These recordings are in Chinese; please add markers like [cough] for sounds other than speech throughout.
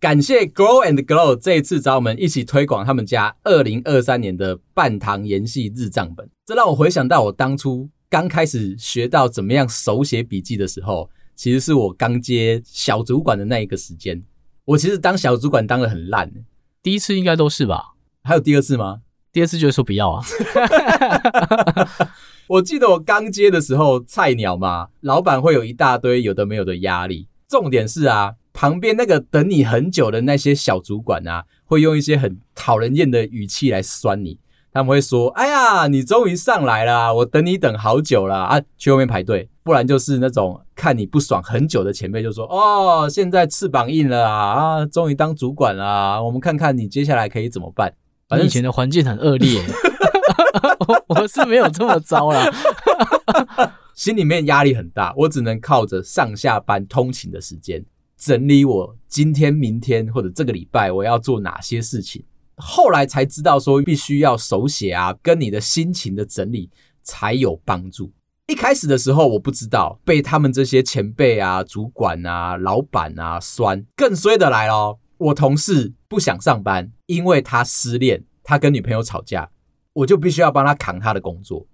感谢 Grow and Glow 这一次找我们一起推广他们家二零二三年的半糖盐系日账本，这让我回想到我当初刚开始学到怎么样手写笔记的时候，其实是我刚接小主管的那一个时间。我其实当小主管当的很烂，第一次应该都是吧？还有第二次吗？第二次就是说不要啊。[laughs] 我记得我刚接的时候菜鸟嘛，老板会有一大堆有的没有的压力。重点是啊，旁边那个等你很久的那些小主管啊，会用一些很讨人厌的语气来酸你。他们会说：“哎呀，你终于上来了，我等你等好久了啊，去后面排队。”不然就是那种看你不爽很久的前辈就说：“哦，现在翅膀硬了啊，啊，终于当主管了啊，我们看看你接下来可以怎么办。”反正以前的环境很恶劣，我 [laughs] 我是没有这么糟啦，[laughs] 心里面压力很大，我只能靠着上下班通勤的时间整理我今天、明天或者这个礼拜我要做哪些事情。后来才知道说必须要手写啊，跟你的心情的整理才有帮助。一开始的时候我不知道，被他们这些前辈啊、主管啊、老板啊酸，更衰的来咯。我同事不想上班，因为他失恋，他跟女朋友吵架，我就必须要帮他扛他的工作。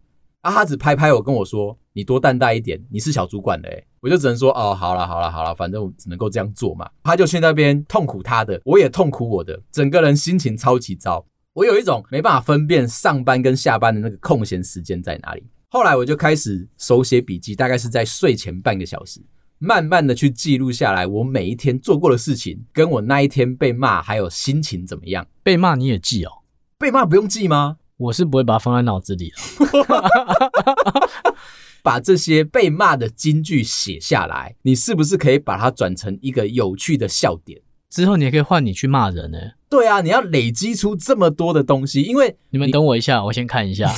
啊，他只拍拍我，跟我说：“你多担待一点，你是小主管的。”诶，我就只能说：“哦，好了，好了，好了，反正我只能够这样做嘛。”他就去那边痛苦他的，我也痛苦我的，整个人心情超级糟。我有一种没办法分辨上班跟下班的那个空闲时间在哪里。后来我就开始手写笔记，大概是在睡前半个小时。慢慢的去记录下来，我每一天做过的事情，跟我那一天被骂，还有心情怎么样？被骂你也记哦？被骂不用记吗？我是不会把它放在脑子里 [laughs] 把这些被骂的金句写下来，你是不是可以把它转成一个有趣的笑点？之后你也可以换你去骂人呢？对啊，你要累积出这么多的东西，因为你，你们等我一下，我先看一下。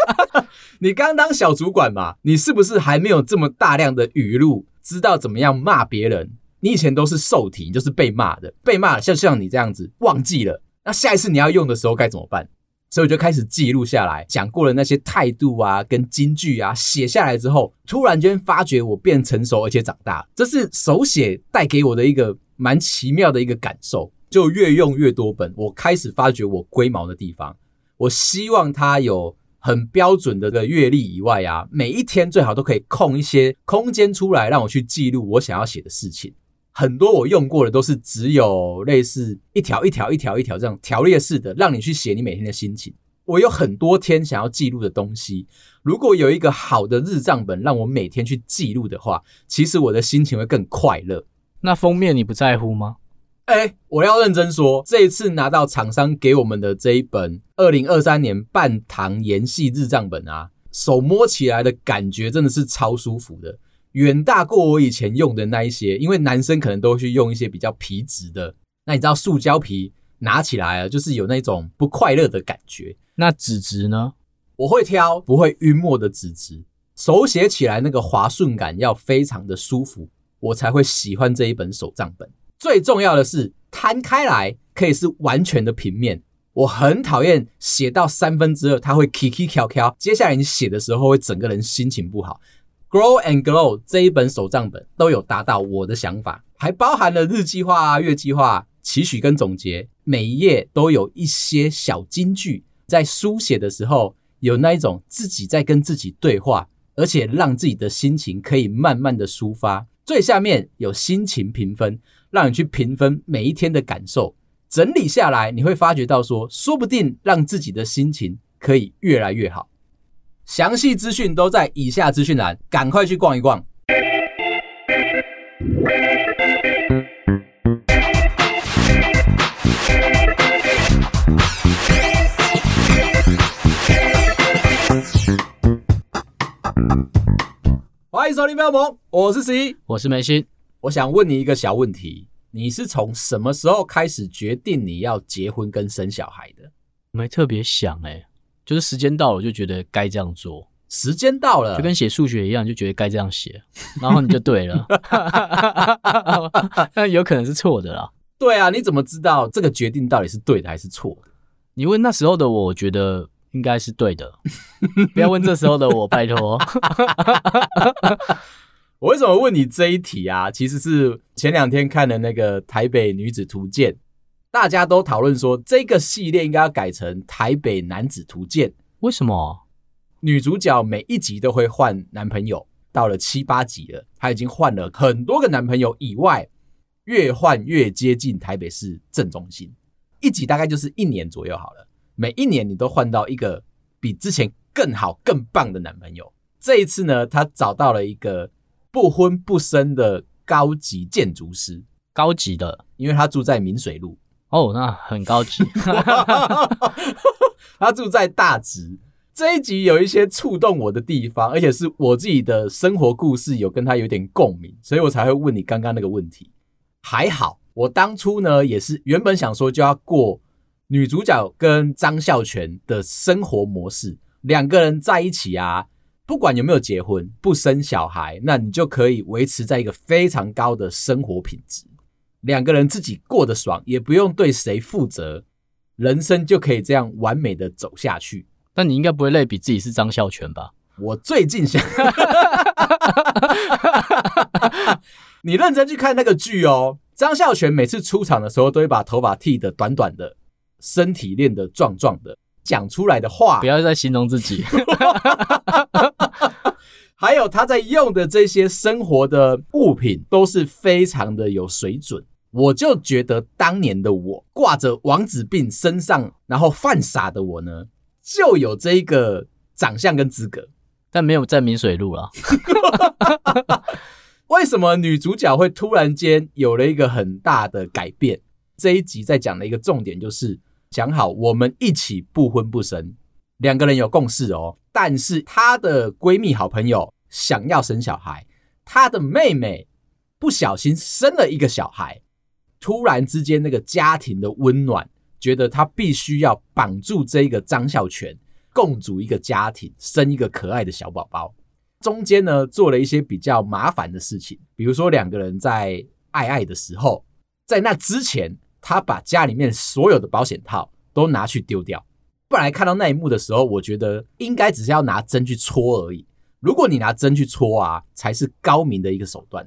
[laughs] 你刚当小主管嘛，你是不是还没有这么大量的语录？知道怎么样骂别人，你以前都是受体，就是被骂的，被骂像像你这样子忘记了，那下一次你要用的时候该怎么办？所以我就开始记录下来，讲过的那些态度啊，跟金句啊，写下来之后，突然间发觉我变成熟而且长大，这是手写带给我的一个蛮奇妙的一个感受。就越用越多本，我开始发觉我龟毛的地方，我希望它有。很标准的个阅历以外啊，每一天最好都可以空一些空间出来，让我去记录我想要写的事情。很多我用过的都是只有类似一条一条一条一条这样条列式的，让你去写你每天的心情。我有很多天想要记录的东西，如果有一个好的日账本让我每天去记录的话，其实我的心情会更快乐。那封面你不在乎吗？哎、欸，我要认真说，这一次拿到厂商给我们的这一本二零二三年半糖盐系日账本啊，手摸起来的感觉真的是超舒服的，远大过我以前用的那一些。因为男生可能都会去用一些比较皮质的，那你知道塑胶皮拿起来啊，就是有那种不快乐的感觉。那纸质呢？我会挑不会晕墨的纸质，手写起来那个滑顺感要非常的舒服，我才会喜欢这一本手账本。最重要的是，摊开来可以是完全的平面。我很讨厌写到三分之二，它会 kiki 翘翘。接下来你写的时候会整个人心情不好。Grow and Glow 这一本手账本都有达到我的想法，还包含了日计划、啊月计划、期许跟总结。每一页都有一些小金句，在书写的时候有那一种自己在跟自己对话，而且让自己的心情可以慢慢的抒发。最下面有心情评分。让你去评分每一天的感受，整理下来，你会发觉到说，说不定让自己的心情可以越来越好。详细资讯都在以下资讯栏，赶快去逛一逛。欢迎收听《喵萌》，我是十一，我是梅心。我想问你一个小问题：你是从什么时候开始决定你要结婚跟生小孩的？没特别想哎，就是时间到了，我就觉得该这样做。时间到了，就跟写数学一样，就觉得该这样写，然后你就对了。[laughs] 那有可能是错的啦。对啊，你怎么知道这个决定到底是对的还是错的？你问那时候的我，我觉得应该是对的。[laughs] 不要问这时候的我，拜托。[laughs] 我为什么问你这一题啊？其实是前两天看的那个《台北女子图鉴》，大家都讨论说这个系列应该要改成《台北男子图鉴》。为什么？女主角每一集都会换男朋友，到了七八集了，她已经换了很多个男朋友以外，越换越接近台北市正中心。一集大概就是一年左右好了，每一年你都换到一个比之前更好、更棒的男朋友。这一次呢，她找到了一个不婚不生的高级建筑师，高级的，因为她住在明水路。哦，那很高级。[laughs] 他住在大直。这一集有一些触动我的地方，而且是我自己的生活故事，有跟他有点共鸣，所以我才会问你刚刚那个问题。还好，我当初呢也是原本想说就要过女主角跟张孝全的生活模式，两个人在一起啊，不管有没有结婚，不生小孩，那你就可以维持在一个非常高的生活品质，两个人自己过得爽，也不用对谁负责，人生就可以这样完美的走下去。但你应该不会类比自己是张孝全吧？我最近想，你认真去看那个剧哦。张孝全每次出场的时候，都会把头发剃得短短的，身体练得壮壮的，讲出来的话，不要再形容自己。[laughs] 还有他在用的这些生活的物品，都是非常的有水准。我就觉得当年的我，挂着王子病身上，然后犯傻的我呢，就有这一个长相跟资格，但没有在明水路了。[laughs] 为什么女主角会突然间有了一个很大的改变？这一集在讲的一个重点就是讲好我们一起不婚不生，两个人有共识哦。但是她的闺蜜好朋友想要生小孩，她的妹妹不小心生了一个小孩，突然之间那个家庭的温暖。觉得他必须要绑住这个张孝全，共组一个家庭，生一个可爱的小宝宝。中间呢，做了一些比较麻烦的事情，比如说两个人在爱爱的时候，在那之前，他把家里面所有的保险套都拿去丢掉。本来看到那一幕的时候，我觉得应该只是要拿针去戳而已。如果你拿针去戳啊，才是高明的一个手段。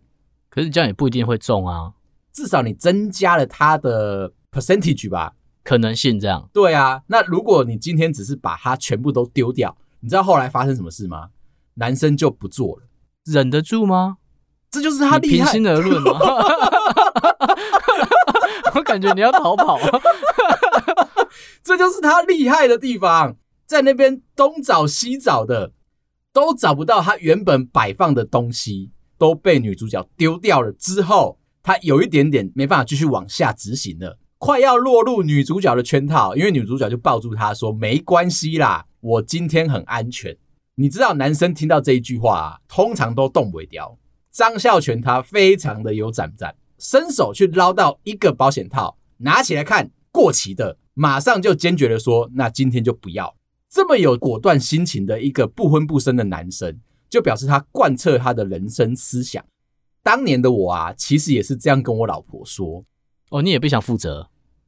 可是这样也不一定会中啊，至少你增加了他的 percentage 吧。可能性这样，对啊。那如果你今天只是把它全部都丢掉，你知道后来发生什么事吗？男生就不做了，忍得住吗？这就是他厉害。平心而论吗？[laughs] 我感觉你要逃跑。这就是他厉害的地方，在那边东找西找的，都找不到他原本摆放的东西，都被女主角丢掉了。之后，他有一点点没办法继续往下执行了。快要落入女主角的圈套，因为女主角就抱住他说：“没关系啦，我今天很安全。”你知道，男生听到这一句话啊，通常都动不了。张孝全他非常的有胆战，伸手去捞到一个保险套，拿起来看过期的，马上就坚决的说：“那今天就不要。”这么有果断心情的一个不婚不生的男生，就表示他贯彻他的人生思想。当年的我啊，其实也是这样跟我老婆说：“哦，你也不想负责。[laughs] ”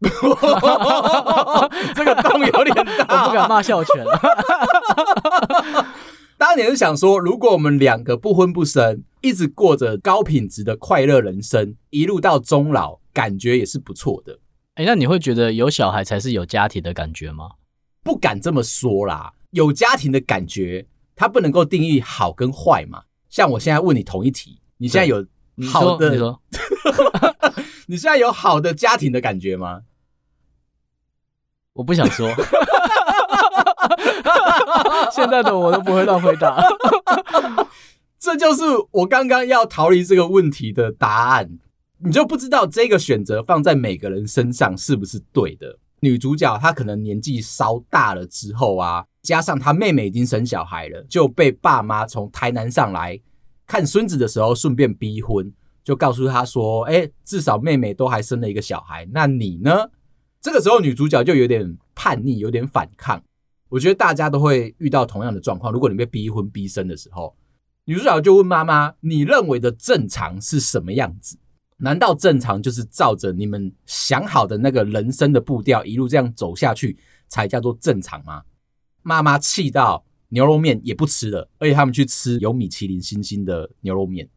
这个洞有点大，[laughs] 我不敢骂孝全。[laughs] 当年是想说，如果我们两个不婚不生，一直过着高品质的快乐人生，一路到终老，感觉也是不错的。哎，那你会觉得有小孩才是有家庭的感觉吗？不敢这么说啦。有家庭的感觉，它不能够定义好跟坏嘛。像我现在问你同一题，你现在有好的？[laughs] 你现在有好的家庭的感觉吗？我不想说，[laughs] 现在的我都不会乱回答。[laughs] 这就是我刚刚要逃离这个问题的答案。你就不知道这个选择放在每个人身上是不是对的？女主角她可能年纪稍大了之后啊，加上她妹妹已经生小孩了，就被爸妈从台南上来看孙子的时候顺便逼婚。就告诉他说：“哎，至少妹妹都还生了一个小孩，那你呢？”这个时候，女主角就有点叛逆，有点反抗。我觉得大家都会遇到同样的状况。如果你被逼婚逼生的时候，女主角就问妈妈：“你认为的正常是什么样子？难道正常就是照着你们想好的那个人生的步调一路这样走下去才叫做正常吗？”妈妈气到牛肉面也不吃了，而且他们去吃有米其林星星的牛肉面。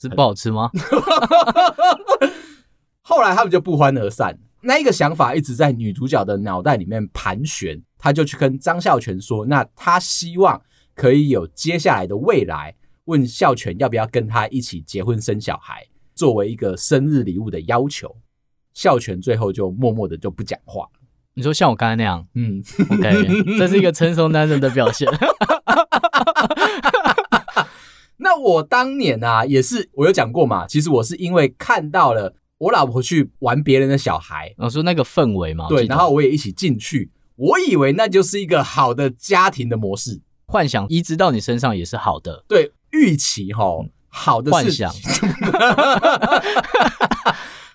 是不好吃吗？[laughs] 后来他们就不欢而散。那一个想法一直在女主角的脑袋里面盘旋，她就去跟张孝全说：“那她希望可以有接下来的未来，问孝全要不要跟她一起结婚生小孩，作为一个生日礼物的要求。”孝全最后就默默的就不讲话。你说像我刚才那样，嗯，OK，[laughs] 这是一个成熟男人的表现。[laughs] 那我当年啊，也是我有讲过嘛，其实我是因为看到了。我老婆去玩别人的小孩，我说那个氛围嘛，对，然后我也一起进去，我以为那就是一个好的家庭的模式，幻想移植到你身上也是好的，对，预期哈，好的幻想，[laughs]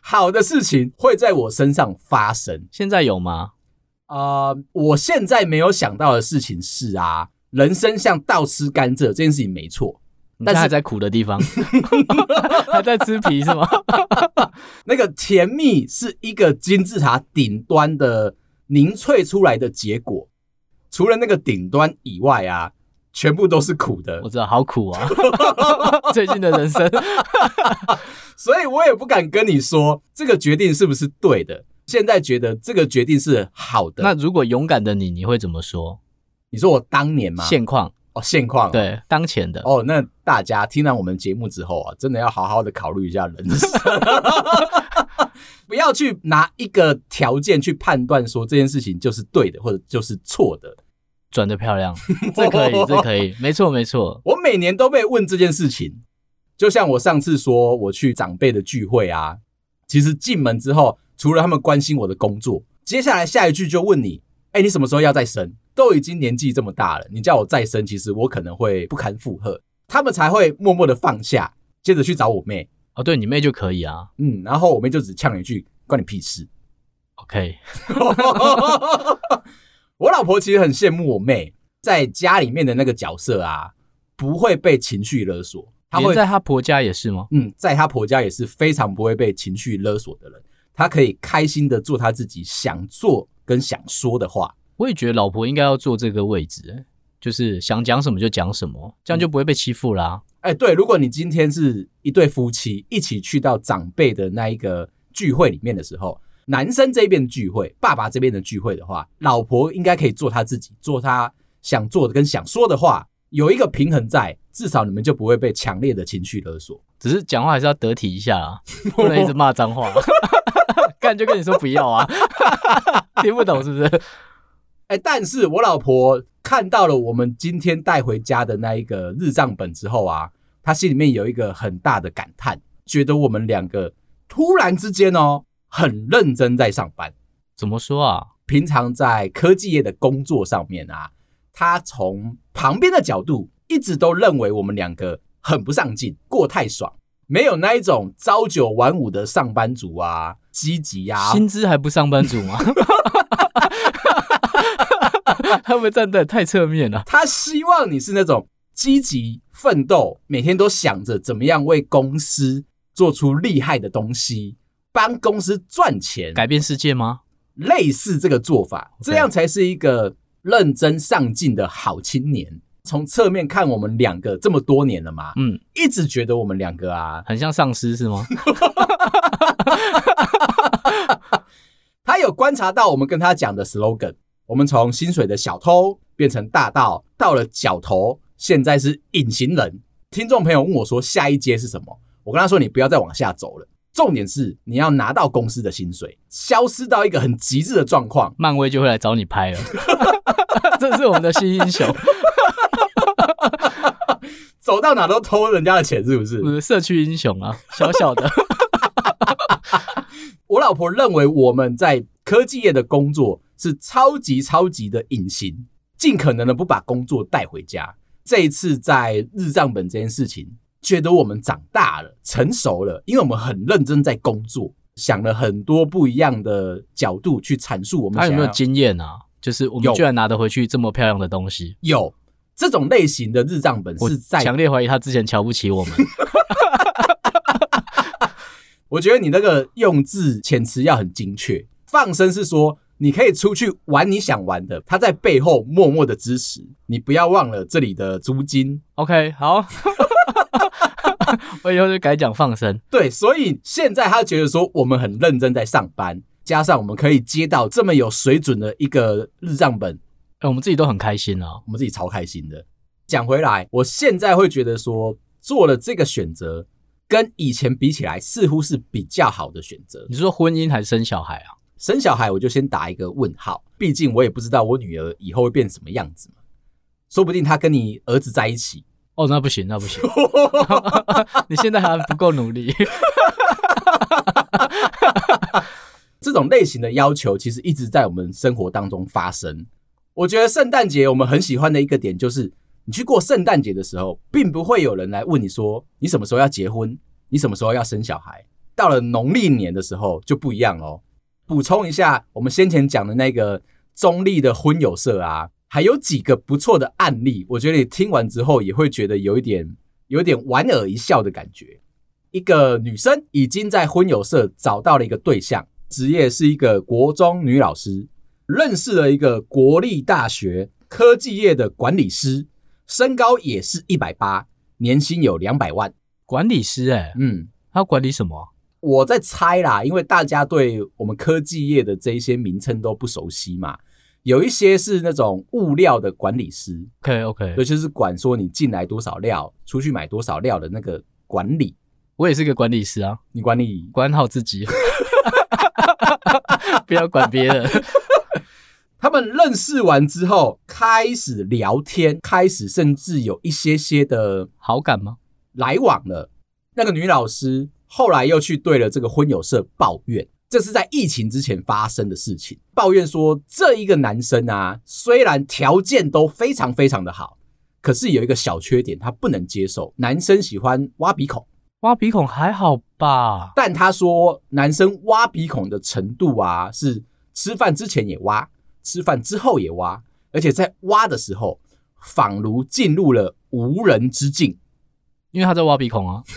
好的事情会在我身上发生，现在有吗？啊、呃，我现在没有想到的事情是啊，人生像倒吃甘蔗这件事情没错。但是还在苦的地方，[laughs] 还在吃皮是吗？[laughs] 那个甜蜜是一个金字塔顶端的凝萃出来的结果，除了那个顶端以外啊，全部都是苦的。我知道，好苦啊！[laughs] 最近的人生，所以我也不敢跟你说这个决定是不是对的。现在觉得这个决定是好的。那如果勇敢的你，你会怎么说？你说我当年吗？现况。哦，现况、哦、对当前的哦，那大家听完我们节目之后啊，真的要好好的考虑一下人生，[laughs] 不要去拿一个条件去判断说这件事情就是对的或者就是错的。转的漂亮，这可以，这可以，没错没错。我每年都被问这件事情，就像我上次说我去长辈的聚会啊，其实进门之后，除了他们关心我的工作，接下来下一句就问你，哎，你什么时候要再生？都已经年纪这么大了，你叫我再生，其实我可能会不堪负荷。他们才会默默的放下，接着去找我妹。哦，对你妹就可以啊，嗯，然后我妹就只呛了一句：“关你屁事。” OK，[laughs] 我老婆其实很羡慕我妹在家里面的那个角色啊，不会被情绪勒索。她会在他婆家也是吗？嗯，在他婆家也是非常不会被情绪勒索的人。他可以开心的做他自己想做跟想说的话。我也觉得老婆应该要坐这个位置，就是想讲什么就讲什么，这样就不会被欺负啦。哎，对，如果你今天是一对夫妻一起去到长辈的那一个聚会里面的时候，男生这边的聚会，爸爸这边的聚会的话，老婆应该可以做他自己，做他想做的跟想说的话，有一个平衡在，至少你们就不会被强烈的情绪勒索。只是讲话还是要得体一下啊，[laughs] 不能一直骂脏话。[laughs] 干就跟你说不要啊，[laughs] 听不懂是不是？哎，但是我老婆看到了我们今天带回家的那一个日账本之后啊，她心里面有一个很大的感叹，觉得我们两个突然之间哦，很认真在上班。怎么说啊？平常在科技业的工作上面啊，她从旁边的角度一直都认为我们两个很不上进，过太爽，没有那一种朝九晚五的上班族啊，积极呀，薪资还不上班族吗？[laughs] 他们站在太侧面了。他希望你是那种积极奋斗，每天都想着怎么样为公司做出厉害的东西，帮公司赚钱，改变世界吗？类似这个做法.这样才是一个认真上进的好青年。从侧面看，我们两个这么多年了嘛，嗯，一直觉得我们两个啊，很像丧尸是吗？[laughs] 他有观察到我们跟他讲的 slogan。我们从薪水的小偷变成大盗，到了角头，现在是隐形人。听众朋友问我说：“下一阶是什么？”我跟他说：“你不要再往下走了，重点是你要拿到公司的薪水，消失到一个很极致的状况，漫威就会来找你拍了。[laughs] ”这是我们的新英雄，走到哪都偷人家的钱，是不是？不是社区英雄啊，[laughs] 小小的。[laughs] 我老婆认为我们在科技业的工作。是超级超级的隐形，尽可能的不把工作带回家。这一次在日账本这件事情，觉得我们长大了、成熟了，因为我们很认真在工作，想了很多不一样的角度去阐述我们。他有没有经验啊？就是我们居然拿得回去这么漂亮的东西？有，有这种类型的日账本是在强烈怀疑他之前瞧不起我们。[laughs] 我觉得你那个用字遣词要很精确，放生是说。你可以出去玩你想玩的，他在背后默默的支持你。不要忘了这里的租金。OK，好，[laughs] 我以后就改讲放生。对，所以现在他觉得说我们很认真在上班，加上我们可以接到这么有水准的一个日账本，哎，我们自己都很开心啊，我们自己超开心的。讲回来，我现在会觉得说做了这个选择，跟以前比起来，似乎是比较好的选择。你是说婚姻还是生小孩啊？生小孩我就先打一个问号，毕竟我也不知道我女儿以后会变什么样子嘛，说不定她跟你儿子在一起。哦，那不行，那不行，[laughs] [laughs] 你现在还不够努力。这种类型的要求其实一直在我们生活当中发生。我觉得圣诞节我们很喜欢的一个点就是。你去过圣诞节的时候，并不会有人来问你说你什么时候要结婚，你什么时候要生小孩。到了农历年的时候就不一样哦。补充一下，我们先前讲的那个中立的婚友社啊，还有几个不错的案例，我觉得你听完之后也会觉得有一点有一点莞尔一笑的感觉。一个女生已经在婚友社找到了一个对象，职业是一个国中女老师，认识了一个国立大学科技业的管理师。身高也是一百八，年薪有两百万。管理师哎、欸，嗯，他管理什么？我在猜啦，因为大家对我们科技业的这一些名称都不熟悉嘛。有一些是那种物料的管理师，OK OK，尤其是管说你进来多少料，出去买多少料的那个管理。我也是个管理师啊，你管理管好自己，[laughs] 不要管别人。他们认识完之后，开始聊天，开始甚至有一些些的好感吗？来往了。那个女老师后来又去对了这个婚友社抱怨，这是在疫情之前发生的事情。抱怨说，这一个男生啊，虽然条件都非常非常的好，可是有一个小缺点，他不能接受。男生喜欢挖鼻孔，挖鼻孔还好吧？但他说，男生挖鼻孔的程度啊，是吃饭之前也挖。吃饭之后也挖，而且在挖的时候，仿如进入了无人之境，因为他在挖鼻孔啊。[laughs]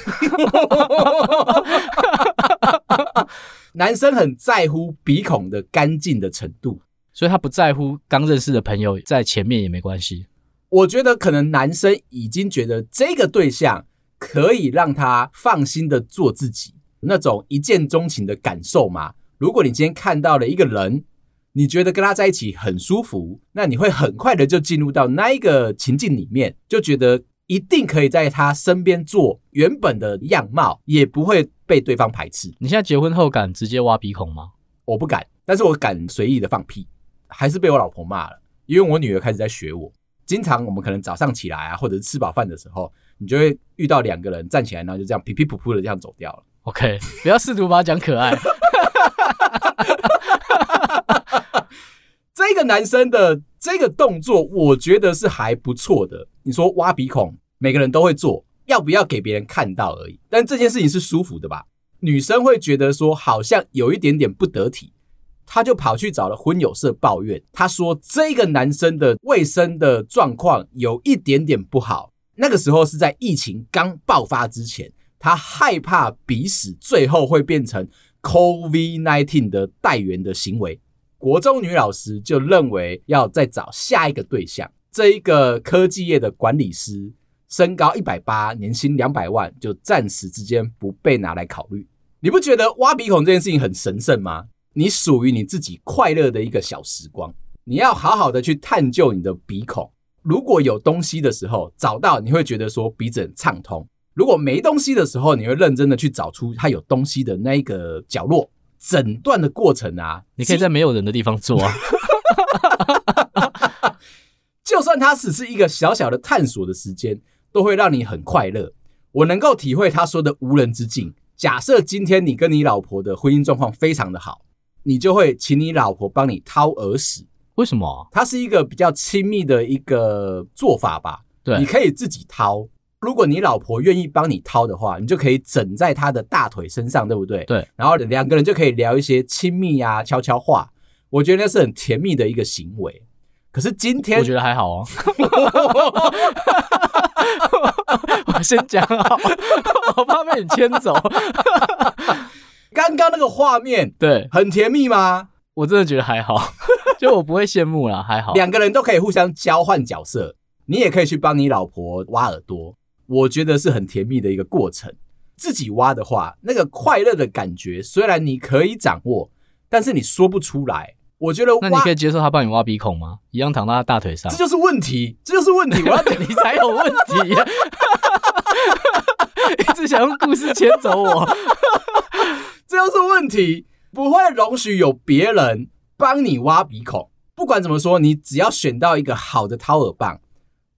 男生很在乎鼻孔的干净的程度，所以他不在乎刚认识的朋友在前面也没关系。我觉得可能男生已经觉得这个对象可以让他放心的做自己，那种一见钟情的感受嘛。如果你今天看到了一个人，你觉得跟他在一起很舒服，那你会很快的就进入到那一个情境里面，就觉得一定可以在他身边做原本的样貌，也不会被对方排斥。你现在结婚后敢直接挖鼻孔吗？我不敢，但是我敢随意的放屁，还是被我老婆骂了，因为我女儿开始在学我。经常我们可能早上起来啊，或者是吃饱饭的时候，你就会遇到两个人站起来，然后就这样皮皮噗噗的这样走掉了。OK，不要试图把它讲可爱。[laughs] 这个男生的这个动作，我觉得是还不错的。你说挖鼻孔，每个人都会做，要不要给别人看到而已。但这件事情是舒服的吧？女生会觉得说好像有一点点不得体，她就跑去找了婚友社抱怨。她说这个男生的卫生的状况有一点点不好。那个时候是在疫情刚爆发之前，她害怕鼻屎最后会变成 COVID-19 的带原的行为。国中女老师就认为要再找下一个对象，这一个科技业的管理师，身高一百八，年薪两百万，就暂时之间不被拿来考虑。你不觉得挖鼻孔这件事情很神圣吗？你属于你自己快乐的一个小时光，你要好好的去探究你的鼻孔。如果有东西的时候找到，你会觉得说鼻子很畅通；如果没东西的时候，你会认真的去找出它有东西的那一个角落。诊断的过程啊，你可以在没有人的地方做啊。[laughs] 就算它只是一个小小的探索的时间，都会让你很快乐。我能够体会他说的无人之境。假设今天你跟你老婆的婚姻状况非常的好，你就会请你老婆帮你掏耳屎。为什么？它是一个比较亲密的一个做法吧？对，你可以自己掏。如果你老婆愿意帮你掏的话，你就可以枕在她的大腿身上，对不对？对。然后两个人就可以聊一些亲密啊、悄悄话。我觉得那是很甜蜜的一个行为。可是今天我觉得还好哦。我先讲好，我怕被你牵走。刚刚那个画面，对，很甜蜜吗？我真的觉得还好，就我不会羡慕啦，还好。两个人都可以互相交换角色，你也可以去帮你老婆挖耳朵。我觉得是很甜蜜的一个过程，自己挖的话，那个快乐的感觉虽然你可以掌握，但是你说不出来。我觉得那你可以接受他帮你挖鼻孔吗？一样躺到他大腿上，这就是问题，这就是问题。我要 [laughs] 等你才有问题，[laughs] 一直想用故事牵走我，[laughs] 这就是问题。不会容许有别人帮你挖鼻孔。不管怎么说，你只要选到一个好的掏耳棒，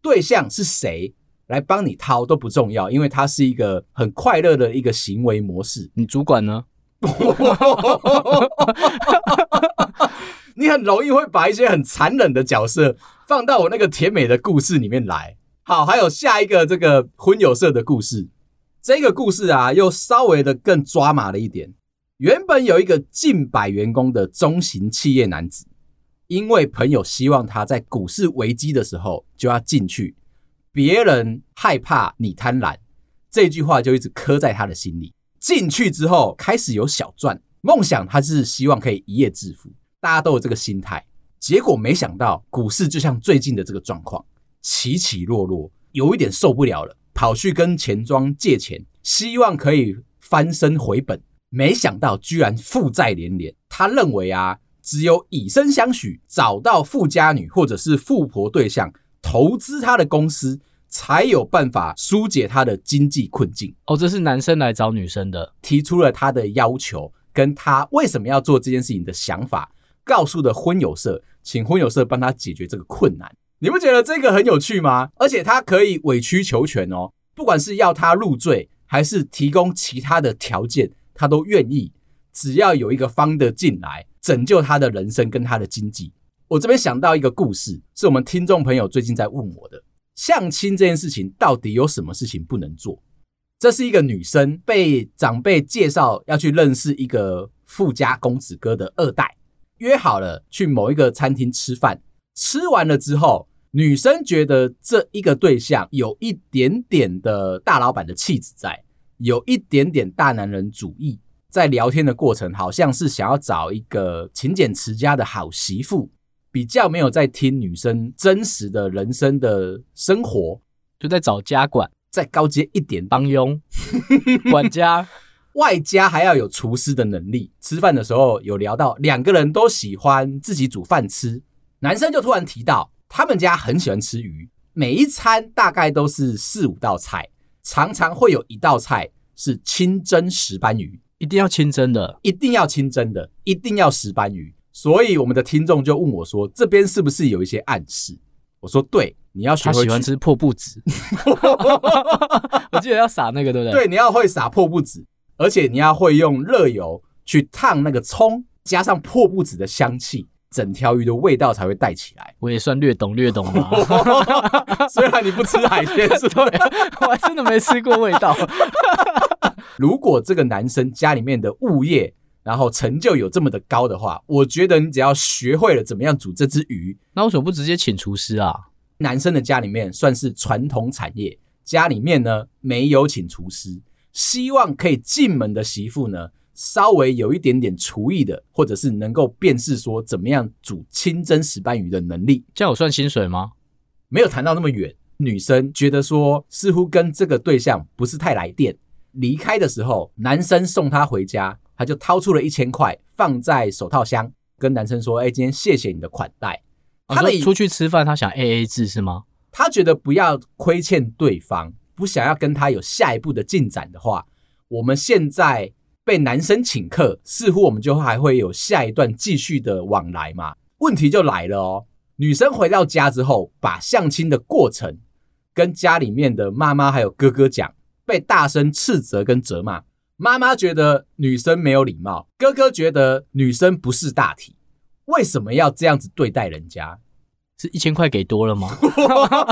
对象是谁来帮你掏都不重要，因为它是一个很快乐的一个行为模式。你主管呢？[laughs] 你很容易会把一些很残忍的角色放到我那个甜美的故事里面来。好，还有下一个这个婚友社的故事，这个故事啊，又稍微的更抓马了一点。原本有一个近百员工的中型企业男子，因为朋友希望他在股市危机的时候就要进去，别人害怕你贪婪，这句话就一直刻在他的心里。进去之后开始有小赚，梦想他是希望可以一夜致富，大家都有这个心态。结果没想到股市就像最近的这个状况，起起落落，有一点受不了了，跑去跟钱庄借钱，希望可以翻身回本。没想到居然负债连连。他认为啊，只有以身相许，找到富家女或者是富婆对象，投资他的公司，才有办法疏解他的经济困境。哦，这是男生来找女生的，提出了他的要求，跟他为什么要做这件事情的想法，告诉的婚友社，请婚友社帮他解决这个困难。你不觉得这个很有趣吗？而且他可以委曲求全哦，不管是要他入赘，还是提供其他的条件。他都愿意，只要有一个方的进来拯救他的人生跟他的经济。我这边想到一个故事，是我们听众朋友最近在问我的：相亲这件事情到底有什么事情不能做？这是一个女生被长辈介绍要去认识一个富家公子哥的二代，约好了去某一个餐厅吃饭。吃完了之后，女生觉得这一个对象有一点点的大老板的气质在。有一点点大男人主义，在聊天的过程，好像是想要找一个勤俭持家的好媳妇，比较没有在听女生真实的人生的生活，就在找家管，再高阶一点帮佣、[laughs] 管家，外加还要有厨师的能力。吃饭的时候有聊到两个人都喜欢自己煮饭吃，男生就突然提到他们家很喜欢吃鱼，每一餐大概都是四五道菜。常常会有一道菜是清蒸石斑鱼，一定要清蒸的，一定要清蒸的，一定要石斑鱼。所以我们的听众就问我说：“这边是不是有一些暗示？”我说：“对，你要学会。”他喜欢吃破布子，[laughs] 我记得要撒那个，对不对？对，你要会撒破布子，而且你要会用热油去烫那个葱，加上破布子的香气。整条鱼的味道才会带起来。我也算略懂略懂吧，[laughs] 虽然你不吃海鲜，是 [laughs] 对，我还真的没吃过味道。如果这个男生家里面的物业，然后成就有这么的高的话，我觉得你只要学会了怎么样煮这只鱼，那为什么不直接请厨师啊？男生的家里面算是传统产业，家里面呢没有请厨师，希望可以进门的媳妇呢。稍微有一点点厨艺的，或者是能够辨识说怎么样煮清蒸石斑鱼的能力，这样有算薪水吗？没有谈到那么远。女生觉得说，似乎跟这个对象不是太来电。离开的时候，男生送她回家，她就掏出了一千块放在手套箱，跟男生说：“哎，今天谢谢你的款待。”他的出去吃饭，他想 AA 制是吗？他觉得不要亏欠对方，不想要跟他有下一步的进展的话，我们现在。被男生请客，似乎我们就还会有下一段继续的往来嘛？问题就来了哦。女生回到家之后，把相亲的过程跟家里面的妈妈还有哥哥讲，被大声斥责跟责骂。妈妈觉得女生没有礼貌，哥哥觉得女生不识大体，为什么要这样子对待人家？是一千块给多了吗？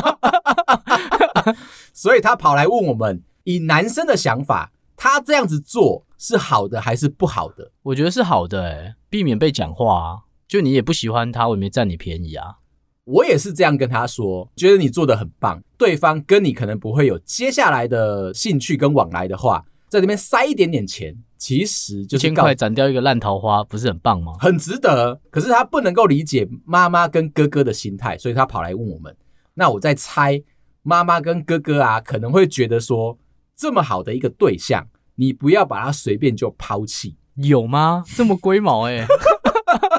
[laughs] 所以他跑来问我们，以男生的想法，他这样子做。是好的还是不好的？我觉得是好的，欸，避免被讲话啊。就你也不喜欢他，我也没占你便宜啊。我也是这样跟他说，觉得你做的很棒。对方跟你可能不会有接下来的兴趣跟往来的话，在这边塞一点点钱，其实就一千块斩掉一个烂桃花，不是很棒吗？很值得。可是他不能够理解妈妈跟哥哥的心态，所以他跑来问我们。那我在猜，妈妈跟哥哥啊，可能会觉得说，这么好的一个对象。你不要把他随便就抛弃。有吗？这么龟毛哎、欸！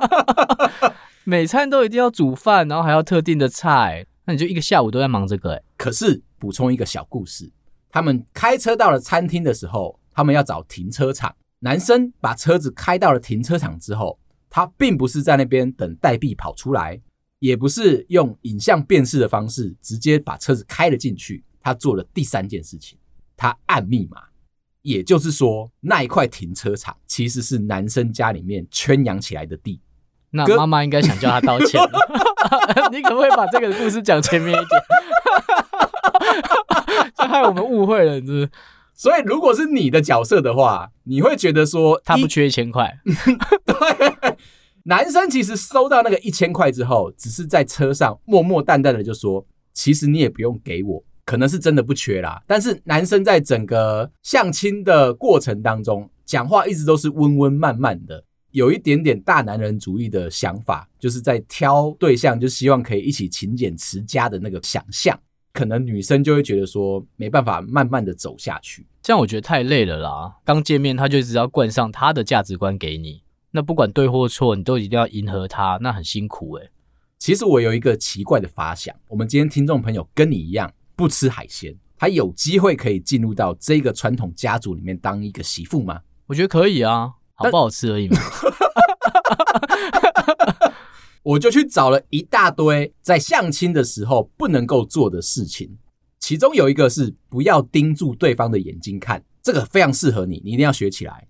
[laughs] 每餐都一定要煮饭，然后还要特定的菜，那你就一个下午都在忙这个哎、欸。可是补充一个小故事，他们开车到了餐厅的时候，他们要找停车场。男生把车子开到了停车场之后，他并不是在那边等代币跑出来，也不是用影像辨识的方式直接把车子开了进去。他做了第三件事情，他按密码。也就是说，那一块停车场其实是男生家里面圈养起来的地。那妈妈应该想叫他道歉。[laughs] [laughs] 你可不可以把这个故事讲前面一点？[laughs] 就害我们误会了，是不是？所以，如果是你的角色的话，你会觉得说他不缺一千块。对，男生其实收到那个一千块之后，只是在车上默默淡淡的就说：“其实你也不用给我，可能是真的不缺啦。”但是男生在整个相亲的过程当中，讲话一直都是温温慢慢的，有一点点大男人主义的想法，就是在挑对象，就希望可以一起勤俭持家的那个想象。可能女生就会觉得说没办法慢慢的走下去，这样我觉得太累了啦。刚见面他就只要灌上他的价值观给你，那不管对或错，你都一定要迎合他，那很辛苦诶。其实我有一个奇怪的发想，我们今天听众朋友跟你一样不吃海鲜，他有机会可以进入到这个传统家族里面当一个媳妇吗？我觉得可以啊，好不好吃而已嘛。[laughs] 我就去找了一大堆在相亲的时候不能够做的事情，其中有一个是不要盯住对方的眼睛看，这个非常适合你，你一定要学起来。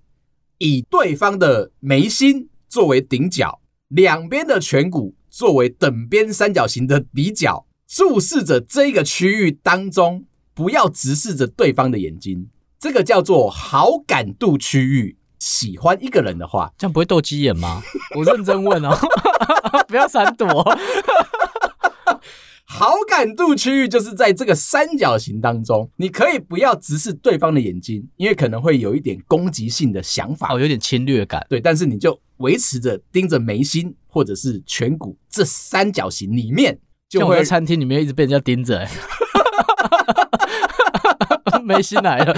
以对方的眉心作为顶角，两边的颧骨作为等边三角形的底角，注视着这个区域当中，不要直视着对方的眼睛，这个叫做好感度区域。喜欢一个人的话，这样不会斗鸡眼吗？[laughs] 我认真问哦，[laughs] 不要闪躲。[laughs] 好感度区域就是在这个三角形当中，你可以不要直视对方的眼睛，因为可能会有一点攻击性的想法，哦，有点侵略感。对，但是你就维持着盯着眉心或者是颧骨这三角形里面，就会在餐厅里面一直被人家盯着，欸，眉心来了。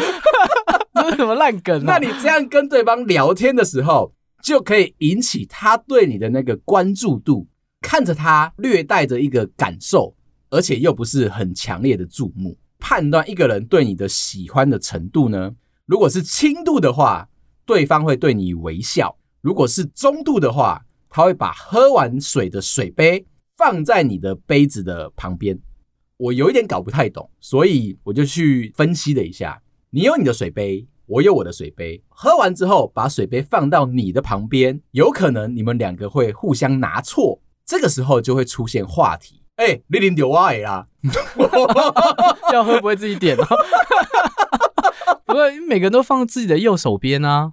这 [laughs] 是什么烂梗啊？那你这样跟对方聊天的时候，就可以引起他对你的那个关注度，看着他略带着一个感受，而且又不是很强烈的注目，判断一个人对你的喜欢的程度呢？如果是轻度的话，对方会对你微笑；如果是中度的话，他会把喝完水的水杯放在你的杯子的旁边。我有一点搞不太懂，所以我就去分析了一下。你有你的水杯，我有我的水杯。喝完之后，把水杯放到你的旁边，有可能你们两个会互相拿错。这个时候就会出现话题。哎、欸，你啉到我的啦，[laughs] 要喝不会自己点哦。[laughs] 不过每个人都放自己的右手边啊。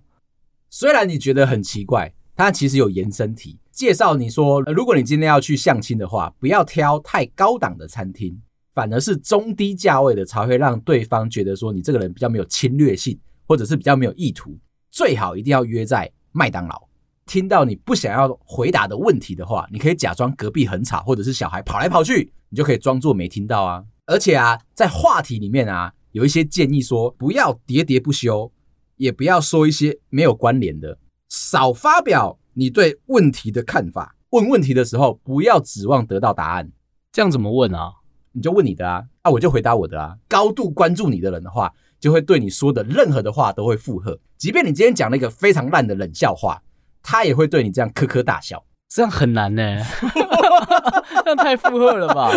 虽然你觉得很奇怪，它其实有延伸题，介绍你说，如果你今天要去相亲的话，不要挑太高档的餐厅。反而是中低价位的才会让对方觉得说你这个人比较没有侵略性，或者是比较没有意图。最好一定要约在麦当劳。听到你不想要回答的问题的话，你可以假装隔壁很吵，或者是小孩跑来跑去，你就可以装作没听到啊。而且啊，在话题里面啊，有一些建议说不要喋喋不休，也不要说一些没有关联的，少发表你对问题的看法。问问题的时候，不要指望得到答案。这样怎么问啊？你就问你的啊，啊，我就回答我的啊。高度关注你的人的话，就会对你说的任何的话都会附和，即便你今天讲了一个非常烂的冷笑话，他也会对你这样呵呵大笑。这样很难呢、欸，[laughs] 这样太附和了吧？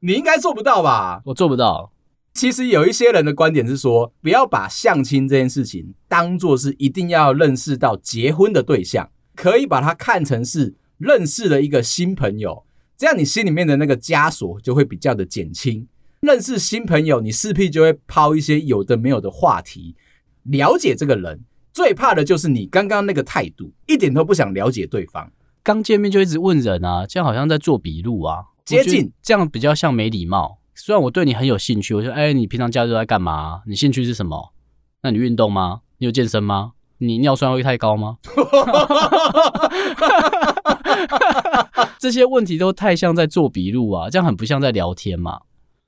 你应该做不到吧？我做不到。其实有一些人的观点是说，不要把相亲这件事情当做是一定要认识到结婚的对象，可以把它看成是认识了一个新朋友。这样你心里面的那个枷锁就会比较的减轻。认识新朋友，你势必就会抛一些有的没有的话题，了解这个人。最怕的就是你刚刚那个态度，一点都不想了解对方。刚见面就一直问人啊，这样好像在做笔录啊。接近这样比较像没礼貌。虽然我对你很有兴趣，我说，哎，你平常假日都在干嘛？你兴趣是什么？那你运动吗？你有健身吗？你尿酸会太高吗？[laughs] [laughs] 这些问题都太像在做笔录啊，这样很不像在聊天嘛。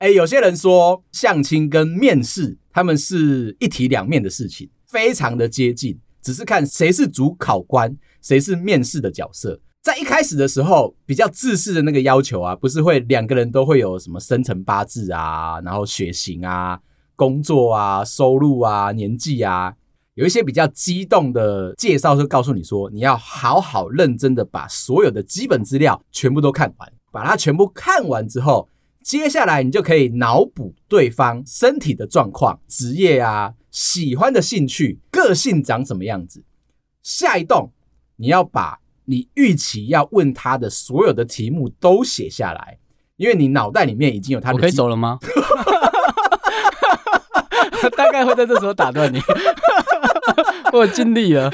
哎，有些人说相亲跟面试他们是一体两面的事情，非常的接近，只是看谁是主考官，谁是面试的角色。在一开始的时候，比较制式的那个要求啊，不是会两个人都会有什么生辰八字啊，然后血型啊、工作啊、收入啊、年纪啊，有一些比较激动的介绍，就告诉你说，你要好好认真的把所有的基本资料全部都看完，把它全部看完之后，接下来你就可以脑补对方身体的状况、职业啊、喜欢的兴趣、个性长什么样子。下一栋，你要把。你预期要问他的所有的题目都写下来，因为你脑袋里面已经有他的。我可以走了吗？[laughs] 大概会在这时候打断你。[laughs] 我尽力了，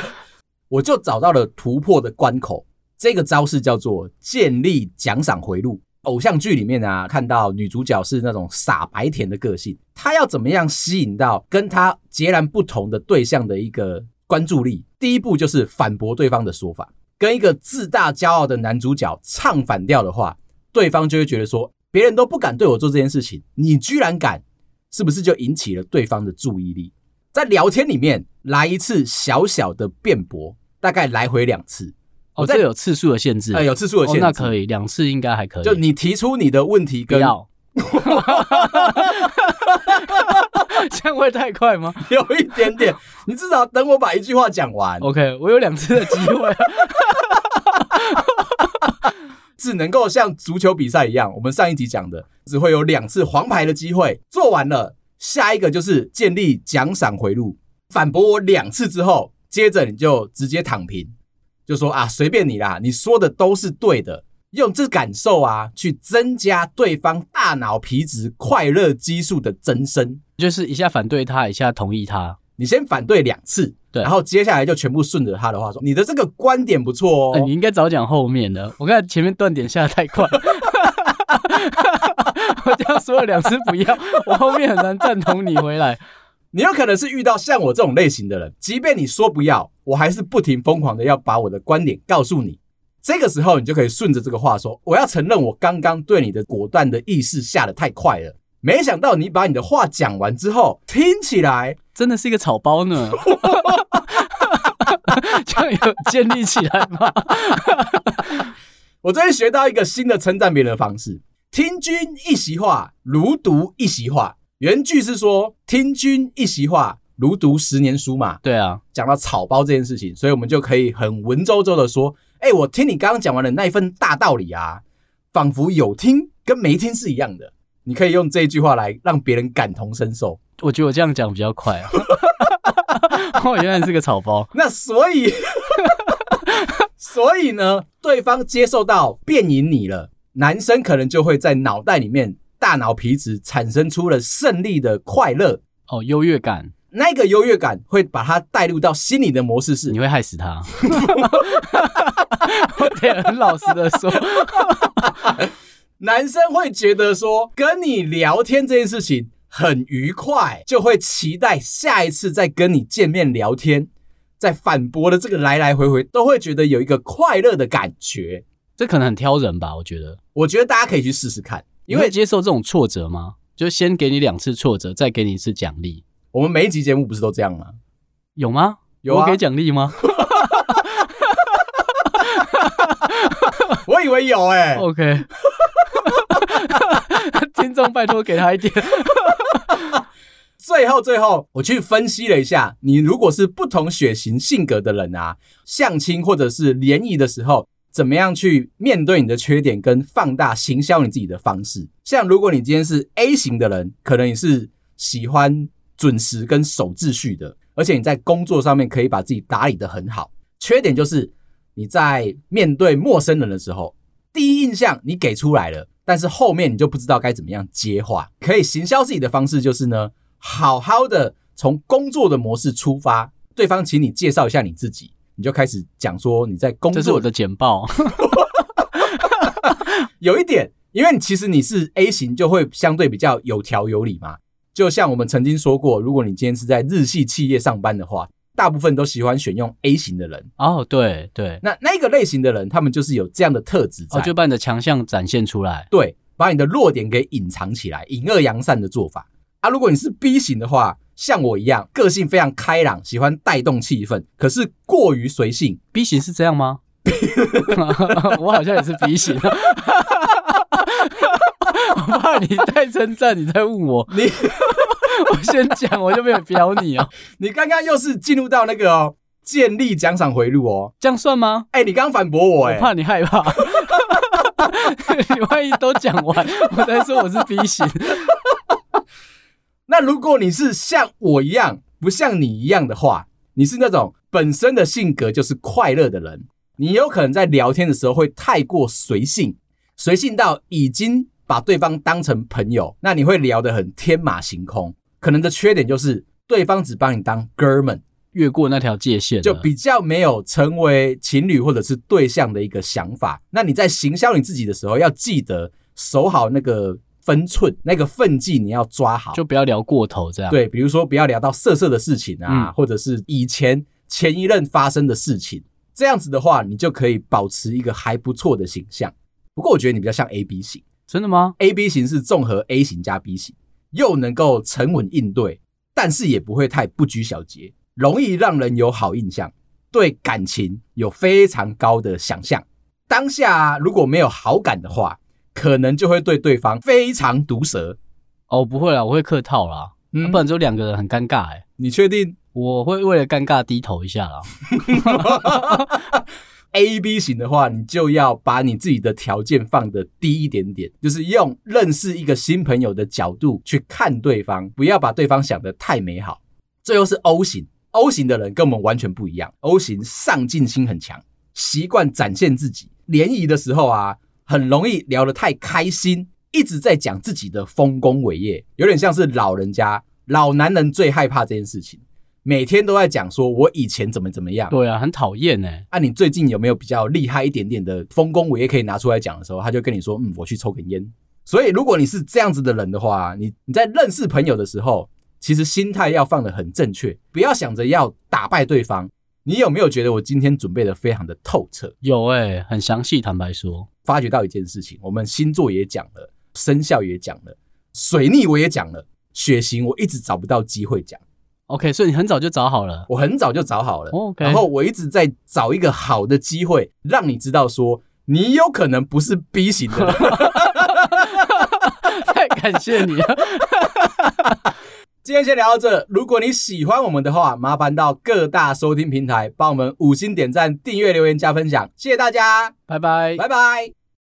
我就找到了突破的关口。这个招式叫做建立奖赏回路。偶像剧里面啊，看到女主角是那种傻白甜的个性，她要怎么样吸引到跟她截然不同的对象的一个关注力？第一步就是反驳对方的说法。跟一个自大骄傲的男主角唱反调的话，对方就会觉得说，别人都不敢对我做这件事情，你居然敢，是不是就引起了对方的注意力？在聊天里面来一次小小的辩驳，大概来回两次。哦，这有次数的限制，哎，有次数的限制，那可以两次应该还可以。就你提出你的问题跟，要，[laughs] 这样会太快吗？[laughs] 有一点点，你至少等我把一句话讲完。OK，我有两次的机会。[laughs] 只能够像足球比赛一样，我们上一集讲的，只会有两次黄牌的机会。做完了，下一个就是建立奖赏回路。反驳我两次之后，接着你就直接躺平，就说啊，随便你啦，你说的都是对的。用这感受啊，去增加对方大脑皮质快乐激素的增生，就是一下反对他，一下同意他。你先反对两次，对，然后接下来就全部顺着他的话说，你的这个观点不错哦。欸、你应该早讲后面的，我看前面断点下的太快，[laughs] 我这样说了两次不要，我后面很难赞同你回来。你有可能是遇到像我这种类型的人，即便你说不要，我还是不停疯狂的要把我的观点告诉你。这个时候，你就可以顺着这个话说，我要承认我刚刚对你的果断的意识下得太快了。没想到你把你的话讲完之后，听起来真的是一个草包呢。[laughs] 这样有建立起来吗？我最近学到一个新的称赞别人的方式：听君一席话，如读一席话。原句是说“听君一席话，如读十年书”嘛。对啊，讲到草包这件事情，所以我们就可以很文绉绉的说：“哎，我听你刚刚讲完的那一份大道理啊，仿佛有听跟没听是一样的。”你可以用这句话来让别人感同身受。我觉得我这样讲比较快啊。[laughs] 哦，原来是个草包。那所以，所以呢，对方接受到变赢你了，男生可能就会在脑袋里面大脑皮质产生出了胜利的快乐哦，优越感。那个优越感会把他带入到心理的模式是，你会害死他。[laughs] 我得很老实的说。男生会觉得说跟你聊天这件事情很愉快，就会期待下一次再跟你见面聊天，在反驳的这个来来回回，都会觉得有一个快乐的感觉。这可能很挑人吧？我觉得，我觉得大家可以去试试看，因为接受这种挫折吗？就先给你两次挫折，再给你一次奖励。我们每一集节目不是都这样吗？有吗？有啊，我给奖励吗？[laughs] 我以为有哎、欸。OK。[laughs] 听众拜托给他一点。最后，最后，我去分析了一下，你如果是不同血型性格的人啊，相亲或者是联谊的时候，怎么样去面对你的缺点跟放大行销你自己的方式？像如果你今天是 A 型的人，可能你是喜欢准时跟守秩序的，而且你在工作上面可以把自己打理得很好。缺点就是你在面对陌生人的时候，第一印象你给出来了。但是后面你就不知道该怎么样接话，可以行销自己的方式就是呢，好好的从工作的模式出发，对方请你介绍一下你自己，你就开始讲说你在工作。这是我的简报，[laughs] 有一点，因为你其实你是 A 型，就会相对比较有条有理嘛。就像我们曾经说过，如果你今天是在日系企业上班的话。大部分都喜欢选用 A 型的人哦，对对，那那个类型的人，他们就是有这样的特质在，哦，就把你的强项展现出来，对，把你的弱点给隐藏起来，隐恶扬善的做法啊。如果你是 B 型的话，像我一样，个性非常开朗，喜欢带动气氛，可是过于随性。B 型是这样吗？我好像也是 B 型。[laughs] 我怕你太称赞，你再问我，你 [laughs] 我先讲，我就没有标你哦。[laughs] 你刚刚又是进入到那个哦，建立奖赏回路哦，这样算吗？哎、欸，你刚刚反驳我，哎，我怕你害怕，你万一都讲完，我再说我是 B 型。那如果你是像我一样，不像你一样的话，你是那种本身的性格就是快乐的人，你有可能在聊天的时候会太过随性，随性到已经把对方当成朋友，那你会聊得很天马行空。可能的缺点就是对方只把你当哥们，越过那条界限，就比较没有成为情侣或者是对象的一个想法。那你在行销你自己的时候，要记得守好那个。分寸，那个分际你要抓好，就不要聊过头这样。对，比如说不要聊到色色的事情啊，嗯、或者是以前前一任发生的事情，这样子的话，你就可以保持一个还不错的形象。不过我觉得你比较像 A B 型，真的吗？A B 型是综合 A 型加 B 型，又能够沉稳应对，但是也不会太不拘小节，容易让人有好印象，对感情有非常高的想象。当下如果没有好感的话，可能就会对对方非常毒舌哦，不会啦，我会客套啦，嗯啊、不然就两个人很尴尬哎、欸。你确定？我会为了尴尬低头一下啦。[laughs] A B 型的话，你就要把你自己的条件放得低一点点，就是用认识一个新朋友的角度去看对方，不要把对方想得太美好。最后是 O 型，O 型的人跟我们完全不一样，O 型上进心很强，习惯展现自己，联谊的时候啊。很容易聊得太开心，一直在讲自己的丰功伟业，有点像是老人家、老男人最害怕这件事情，每天都在讲说我以前怎么怎么样。对啊，很讨厌哎。啊，你最近有没有比较厉害一点点的丰功伟业可以拿出来讲的时候，他就跟你说，嗯，我去抽根烟。所以，如果你是这样子的人的话，你你在认识朋友的时候，其实心态要放得很正确，不要想着要打败对方。你有没有觉得我今天准备的非常的透彻？有哎、欸，很详细。坦白说，发觉到一件事情，我们星座也讲了，生肖也讲了，水逆我也讲了，血型我一直找不到机会讲。OK，所以你很早就找好了，我很早就找好了。OK，然后我一直在找一个好的机会，让你知道说你有可能不是 B 型的人。[laughs] 太感谢你了。今天先聊到这。如果你喜欢我们的话，麻烦到各大收听平台帮我们五星点赞、订阅、留言、加分享，谢谢大家，拜拜，拜拜。